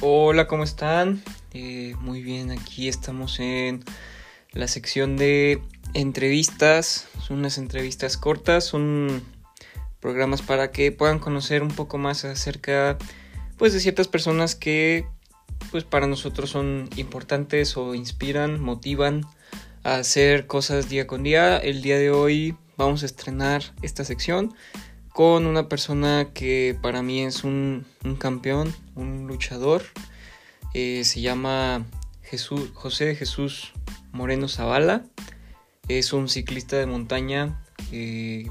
Hola, ¿cómo están? Eh, muy bien, aquí estamos en la sección de entrevistas. Son unas entrevistas cortas, son programas para que puedan conocer un poco más acerca pues de ciertas personas que pues para nosotros son importantes o inspiran, motivan a hacer cosas día con día. El día de hoy vamos a estrenar esta sección con una persona que para mí es un, campeón, un luchador. Eh, se llama Jesús, José Jesús Moreno Zavala. Es un ciclista de montaña.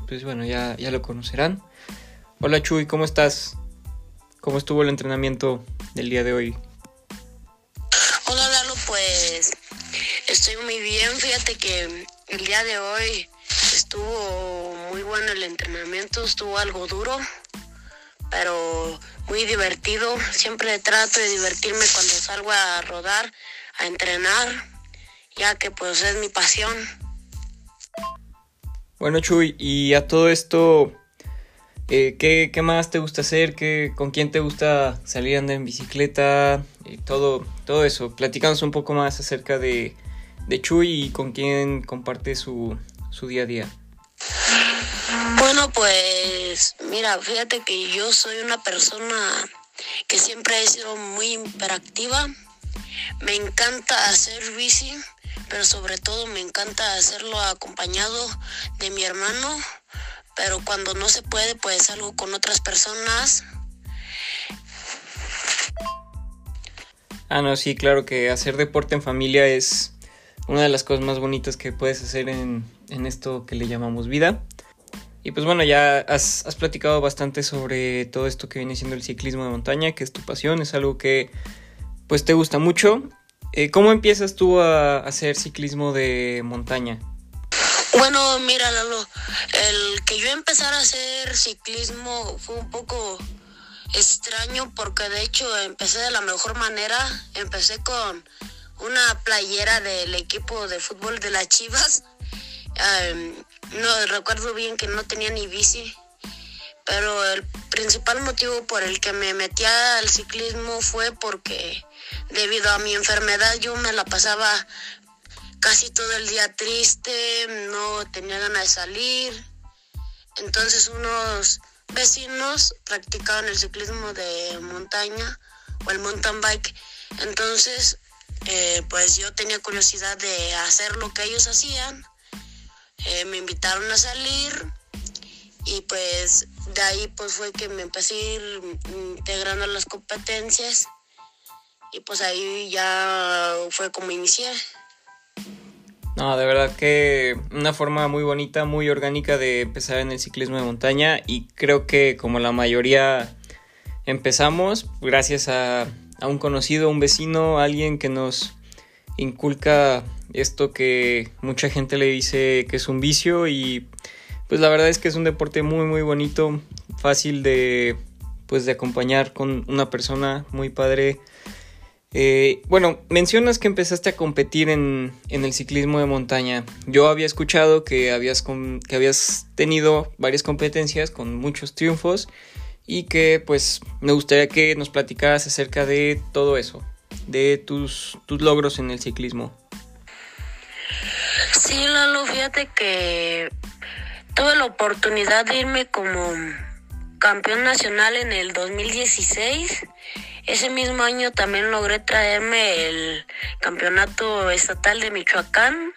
Pues bueno, ya, ya lo conocerán. Hola Chuy, ¿cómo estás? ¿Cómo estuvo el entrenamiento del día de hoy? Hola Lalo, pues estoy muy bien. Fíjate que el día de hoy estuvo muy bueno el entrenamiento, estuvo algo duro, pero muy divertido. Siempre trato de divertirme cuando salgo a rodar, a entrenar, ya que pues es mi pasión. Bueno Chuy, y a todo esto, eh, ¿qué, más te gusta hacer? ¿Qué, ¿Con quién te gusta salir andar en bicicleta? Y todo, todo eso. Platícanos un poco más acerca de, de Chuy y con quién comparte su, su día a día. Bueno, pues mira, fíjate que yo soy una persona que siempre he sido muy hiperactiva. Me encanta hacer bici, pero sobre todo me encanta hacerlo acompañado de mi hermano. Pero cuando no se puede, pues salgo con otras personas. Ah, no, sí, claro que hacer deporte en familia es una de las cosas más bonitas que puedes hacer en, en esto que le llamamos vida. Y pues bueno, ya has, has, platicado bastante sobre todo esto que viene siendo el ciclismo de montaña, que es tu pasión, es algo que pues te gusta mucho. Eh, ¿Cómo empiezas tú a hacer ciclismo de montaña? Bueno, mira Lalo, el que yo empezara a hacer ciclismo fue un poco extraño porque de hecho empecé de la mejor manera, empecé con una playera del equipo de fútbol de las Chivas no recuerdo bien que no tenía ni bici, pero el principal motivo por el que me metí al ciclismo fue porque debido a mi enfermedad yo me la pasaba casi todo el día triste, no tenía ganas de salir. Entonces unos vecinos practicaban el ciclismo de montaña o el mountain bike. Entonces, eh, pues yo tenía curiosidad de hacer lo que ellos hacían eh, me invitaron a salir y pues de ahí pues fue que me empecé a ir integrando las competencias y pues ahí ya fue como inicié. No, de verdad que una forma muy bonita, muy orgánica de empezar en el ciclismo de montaña y creo que como la mayoría empezamos gracias a, a un conocido, un vecino, alguien que nos inculca esto que mucha gente le dice que es un vicio y pues la verdad es que es un deporte muy muy bonito, fácil de pues de acompañar con una persona muy padre. Eh, bueno, mencionas que empezaste a competir en, en, el ciclismo de montaña. Yo había escuchado que habías, que habías tenido varias competencias con muchos triunfos y que pues me gustaría que nos platicaras acerca de todo eso, de tus, tus logros en el ciclismo. Sí, Lalo, fíjate que tuve la oportunidad de irme como campeón nacional en el 2016. Ese mismo año también logré traerme el campeonato estatal de Michoacán,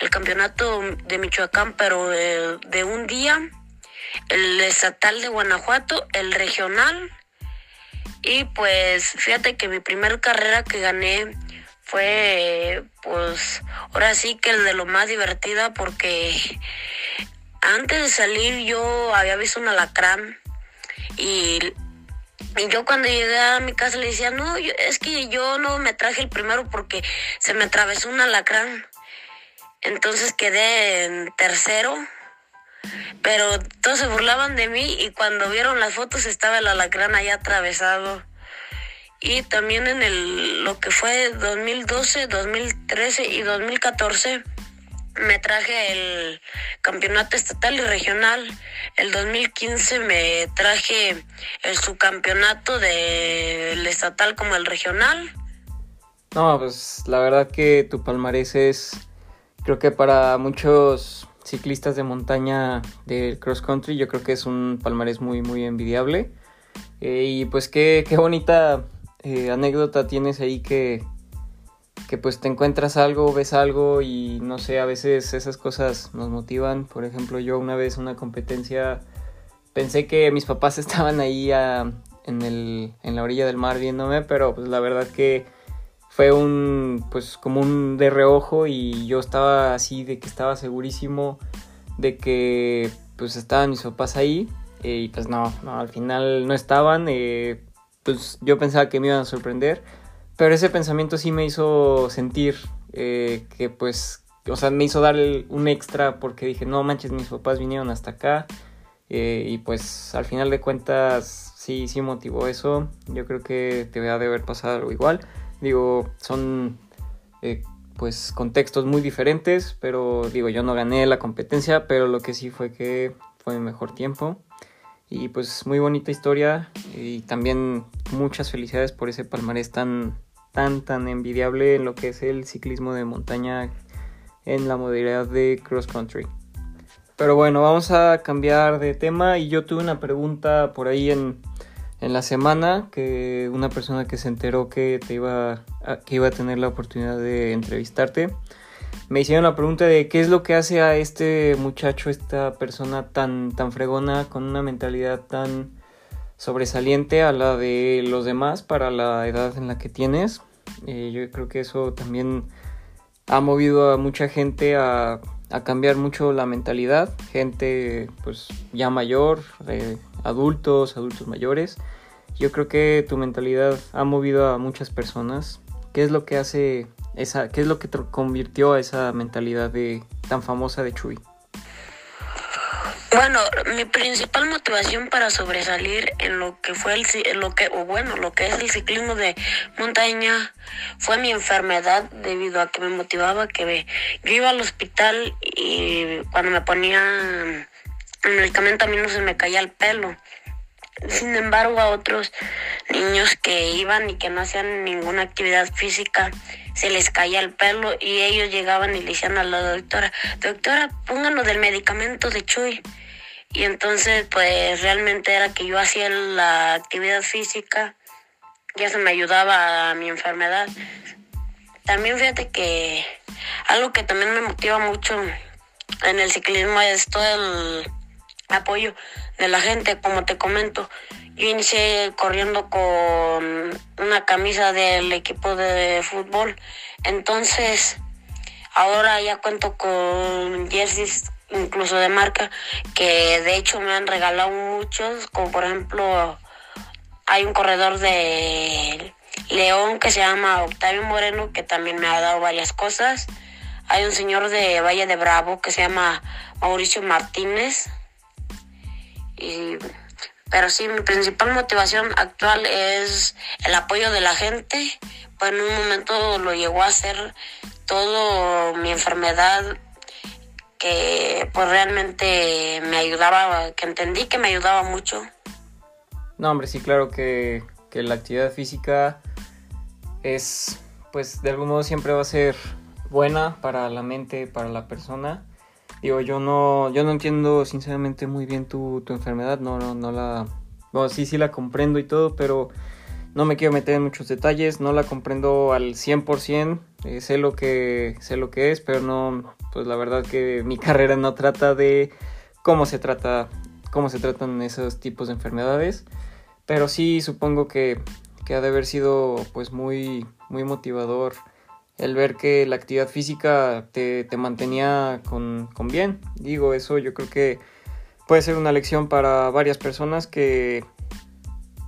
el campeonato de Michoacán, pero de, de un día, el estatal de Guanajuato, el regional. Y pues fíjate que mi primera carrera que gané fue pues ahora sí que el de lo más divertida porque antes de salir yo había visto un alacrán y, yo cuando llegué a mi casa le decía, no, es que yo no me traje el primero porque se me atravesó un alacrán. Entonces quedé en tercero, pero todos se burlaban de mí y cuando vieron las fotos estaba el alacrán ahí atravesado y también en el lo que fue 2012, 2013 y 2014 me traje el campeonato estatal y regional. El 2015 me traje el subcampeonato del estatal como el regional. No, pues la verdad que tu palmarés es, creo que para muchos ciclistas de montaña del cross country, yo creo que es un palmarés muy, muy envidiable. Eh, y pues qué, qué bonita eh, anécdota tienes ahí que, que pues te encuentras algo, ves algo y no sé, a veces esas cosas nos motivan. Por ejemplo, yo una vez una competencia pensé que mis papás estaban ahí en, el, en la orilla del mar viéndome, pero pues la verdad que fue un pues como un de reojo y yo estaba así de que estaba segurísimo de que pues estaban mis papás ahí eh, y pues no, no, al final no estaban, eh, pues yo pensaba que me iban a sorprender, pero ese pensamiento sí me hizo sentir eh, que pues, o sea, me hizo dar un extra porque dije, no manches, mis papás vinieron hasta acá y pues al final de cuentas sí, sí motivó eso, yo creo que te va a haber pasado algo igual. Digo, son eh, pues contextos muy diferentes, pero digo, yo no gané la competencia, pero lo que sí fue que fue mi mejor tiempo. Y pues muy bonita historia y también muchas felicidades por ese palmarés tan, tan, tan envidiable en lo que es el ciclismo de montaña en la modalidad de cross country. Pero bueno, vamos a cambiar de tema y yo tuve una pregunta por ahí en, en la semana que una persona que se enteró que te iba a, que iba a tener la oportunidad de entrevistarte me hicieron la pregunta de qué es lo que hace a este muchacho, esta persona tan tan fregona con una mentalidad tan sobresaliente a la de los demás para la edad en la que tienes. Eh, yo creo que eso también ha movido a mucha gente a, a cambiar mucho la mentalidad, gente pues ya mayor, eh, adultos, adultos mayores. Yo creo que tu mentalidad ha movido a muchas personas. ¿Qué es lo que hace esa, qué es lo que convirtió a esa mentalidad de tan famosa de Chuy? Bueno, mi principal motivación para sobresalir en lo que fue el lo que o bueno, lo que es el ciclismo de montaña fue mi enfermedad debido a que me motivaba que yo iba al hospital y cuando me ponía el medicamento a mí no se me caía el pelo. Sin embargo, a otros niños que iban y que no hacían ninguna actividad física, se les caía el pelo y ellos llegaban y le decían a la doctora, doctora, pónganos del medicamento de Chuy. Y entonces, pues realmente era que yo hacía la actividad física, ya se me ayudaba a mi enfermedad. También fíjate que algo que también me motiva mucho en el ciclismo es todo el apoyo de la gente, como te comento. Yo inicié corriendo con una camisa del equipo de fútbol, entonces ahora ya cuento con jerseys incluso de marca que de hecho me han regalado muchos, como por ejemplo hay un corredor de León que se llama Octavio Moreno que también me ha dado varias cosas. Hay un señor de Valle de Bravo que se llama Mauricio Martínez pero sí, mi principal motivación actual es el apoyo de la gente. Pues en un momento lo llegó a hacer todo mi enfermedad que pues realmente me ayudaba, que entendí que me ayudaba mucho. No, hombre, sí, claro que, que la actividad física es, pues de algún modo siempre va a ser buena para la mente, para la persona Digo, yo no, yo no entiendo sinceramente muy bien tu, tu enfermedad, no, no, no la... Bueno, sí, sí la comprendo y todo, pero no me quiero meter en muchos detalles, no la comprendo al 100%, eh, sé, lo que, sé lo que es, pero no, pues la verdad que mi carrera no trata de cómo se trata, cómo se tratan esos tipos de enfermedades, pero sí supongo que, que ha de haber sido pues muy, muy motivador el ver que la actividad física te, mantenía con, bien. Digo, eso yo creo que puede ser una lección para varias personas que,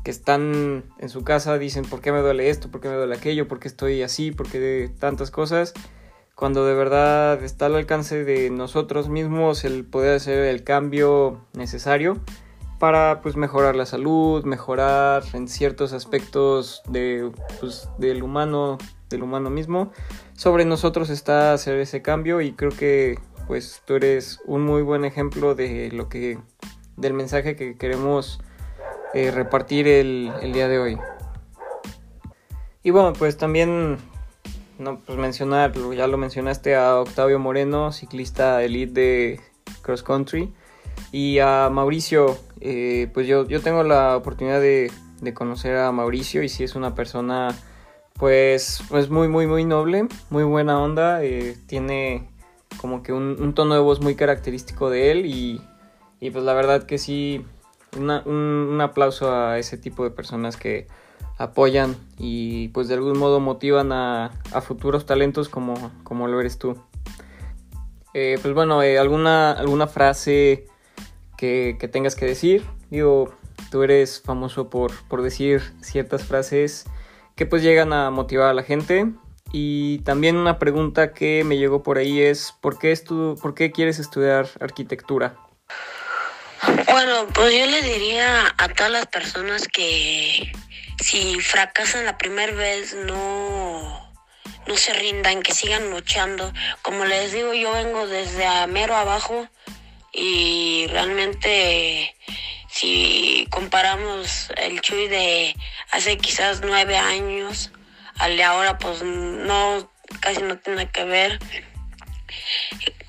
que están en su casa, dicen, ¿por qué me duele esto? ¿Por qué me duele aquello? ¿Por qué estoy así? ¿Por qué tantas cosas? Cuando de verdad está al alcance de nosotros mismos el poder hacer el cambio necesario para pues mejorar la salud, mejorar en ciertos aspectos de, pues, del humano del humano mismo. Sobre nosotros está hacer ese cambio y creo que, pues tú eres un muy buen ejemplo de lo que, del mensaje que queremos eh, repartir el, el, día de hoy. Y bueno, pues también no, pues mencionar, ya lo mencionaste a Octavio Moreno, ciclista elite de cross country, y a Mauricio, eh, pues yo, yo tengo la oportunidad de, de conocer a Mauricio y si es una persona pues, pues muy, muy, muy noble, muy buena onda. Eh, tiene como que un, tono de voz muy característico de él y, pues la verdad que sí, un, aplauso a ese tipo de personas que apoyan y pues de algún modo motivan a, futuros talentos como, como lo eres tú. Eh, pues bueno, eh, alguna, alguna frase que, que, tengas que decir. Digo, tú eres famoso por, por decir ciertas frases que pues llegan a motivar a la gente. Y también una pregunta que me llegó por ahí es, ¿por qué, ¿por qué quieres estudiar arquitectura? Bueno, pues yo le diría a todas las personas que si fracasan la primera vez no, no se rindan, que sigan luchando. Como les digo, yo vengo desde a mero abajo y realmente si comparamos el Chuy de hace quizás nueve años al de ahora, pues no, casi no tiene que ver.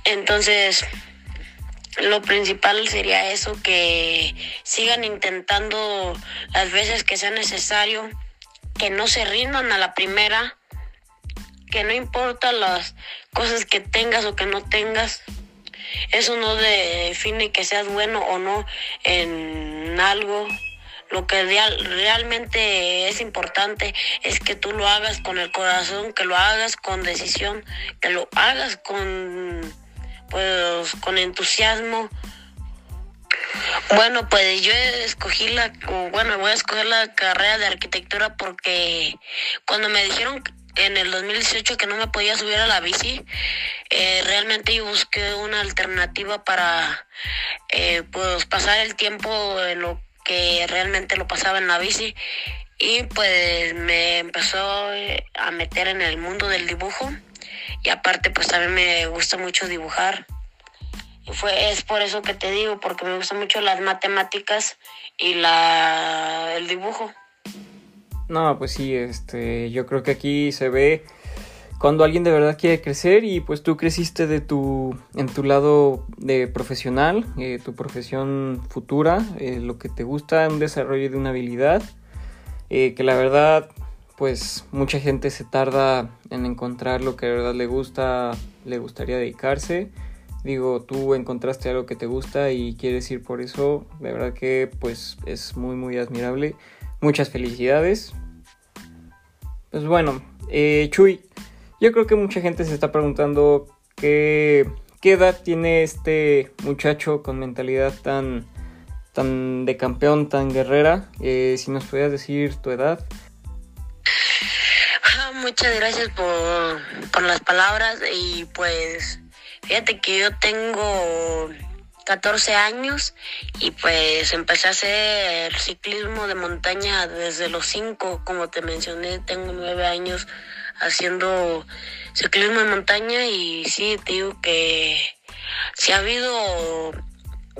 Entonces, lo principal sería eso, que sigan intentando las veces que sea necesario, que no se rindan a la primera, que no importa las cosas que tengas o que no tengas, eso no define que seas bueno o no en algo. Lo que realmente es importante es que tú lo hagas con el corazón, que lo hagas con decisión, que lo hagas con pues con entusiasmo. Bueno, pues yo escogí la, bueno, voy a escoger la carrera de arquitectura porque cuando me dijeron en el 2018 que no me podía subir a la bici, eh, realmente yo busqué una alternativa para eh, pues pasar el tiempo en lo que realmente lo pasaba en la bici. Y pues me empezó eh, a meter en el mundo del dibujo. Y aparte pues también me gusta mucho dibujar. Y fue es por eso que te digo porque me gustan mucho las matemáticas y la el dibujo no, pues sí, este, yo creo que aquí se ve cuando alguien de verdad quiere crecer y pues tú creciste de tu, en tu lado de profesional, eh, tu profesión futura, eh, lo que te gusta, un desarrollo de una habilidad, eh, que la verdad pues mucha gente se tarda en encontrar lo que de verdad le gusta, le gustaría dedicarse. Digo, tú encontraste algo que te gusta y quieres ir por eso, de verdad que pues es muy muy admirable. Muchas felicidades. Pues bueno, eh, Chuy, yo creo que mucha gente se está preguntando qué, qué edad tiene este muchacho con mentalidad tan, tan de campeón, tan guerrera. Eh, si nos pudieras decir tu edad. Ah, muchas gracias por, por las palabras y pues fíjate que yo tengo 14 años y pues empecé a hacer ciclismo de montaña desde los 5, como te mencioné, tengo 9 años haciendo ciclismo de montaña y sí, te digo que sí ha habido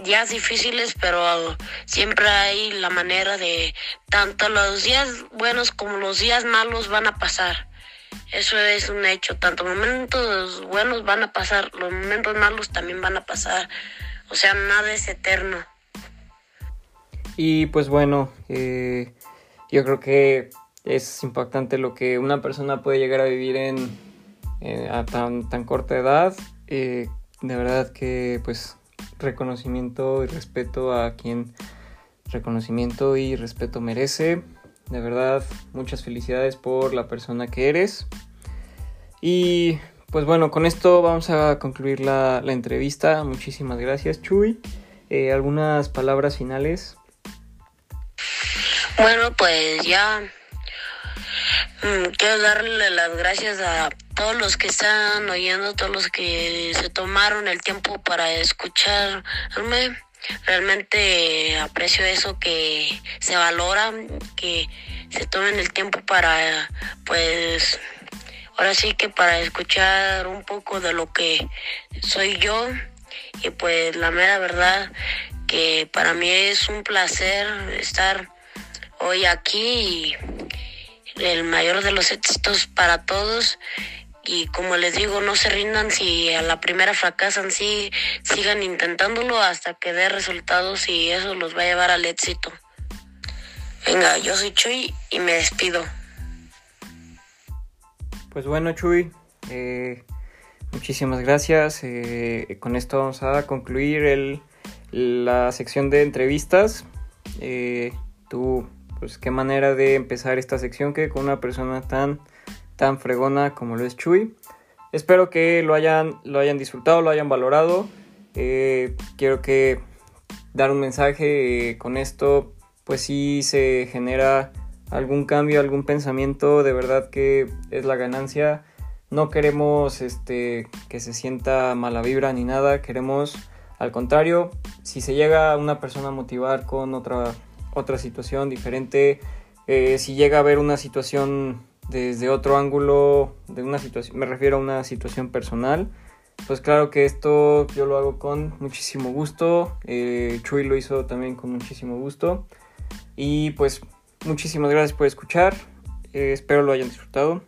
días difíciles, pero siempre hay la manera de tanto los días buenos como los días malos van a pasar. Eso es un hecho, tanto momentos buenos van a pasar, los momentos malos también van a pasar. O sea, nada es eterno. Y pues bueno, eh, yo creo que es impactante lo que una persona puede llegar a vivir en, a tan, tan corta edad. Eh, de verdad que pues reconocimiento y respeto a quien reconocimiento y respeto merece. De verdad, muchas felicidades por la persona que eres. Y pues bueno, con esto vamos a concluir la, entrevista. Muchísimas gracias, Chuy. Eh, ¿Algunas palabras finales? Bueno, pues ya mm, quiero darle las gracias a todos los que están oyendo, todos los que se tomaron el tiempo para escucharme. Realmente aprecio eso que se valora, que se tomen el tiempo para pues ahora sí que para escuchar un poco de lo que soy yo y pues la mera verdad que para mí es un placer estar hoy aquí y el mayor de los éxitos para todos. Y como les digo no se rindan si a la primera fracasan sí sigan intentándolo hasta que dé resultados y eso los va a llevar al éxito. Venga yo soy Chuy y me despido pues bueno Chuy eh, muchísimas gracias eh, con esto vamos a concluir el la sección de entrevistas. Eh, tú, pues qué manera de empezar esta sección que con una persona tan, tan fregona como lo es Chuy. Espero que lo hayan, lo hayan disfrutado, lo hayan valorado. Eh, quiero que dar un mensaje con esto, pues si se genera algún cambio, algún pensamiento, de verdad que es la ganancia. No queremos este, que se sienta mala vibra ni nada, queremos al contrario, si se llega una persona a motivar con otra, otra situación diferente, eh, si llega a ver una situación desde otro ángulo, de una situación, me refiero a una situación personal, pues claro que esto yo lo hago con muchísimo gusto. Eh, lo hizo también con muchísimo gusto. Y pues muchísimas gracias por escuchar. Eh, espero lo hayan disfrutado.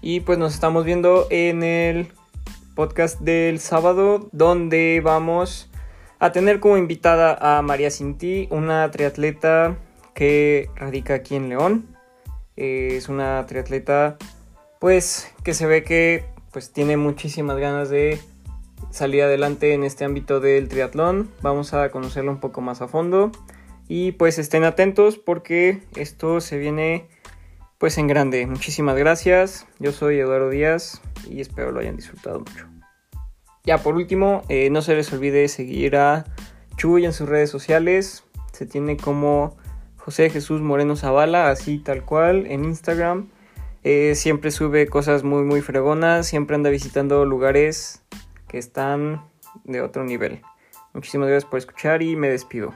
Y pues nos estamos viendo en el podcast del sábado, donde vamos a tener como invitada a María Cinti, una triatleta que radica aquí en León. Eh, es una triatleta, pues, que se ve que pues tiene muchísimas ganas de salir adelante en este ámbito del triatlón. Vamos a conocerlo un poco más a fondo. Y pues estén atentos porque esto se viene pues en grande. Muchísimas gracias. Yo soy Eduardo Díaz y espero lo hayan disfrutado mucho. Ya por último, eh, no se les olvide seguir a Chuy en sus redes sociales. Se tiene como José Jesús Moreno Zavala, así tal cual, en Instagram. Eh, siempre sube cosas muy, muy fregonas. Siempre anda visitando lugares que están de otro nivel. Muchísimas gracias por escuchar y me despido.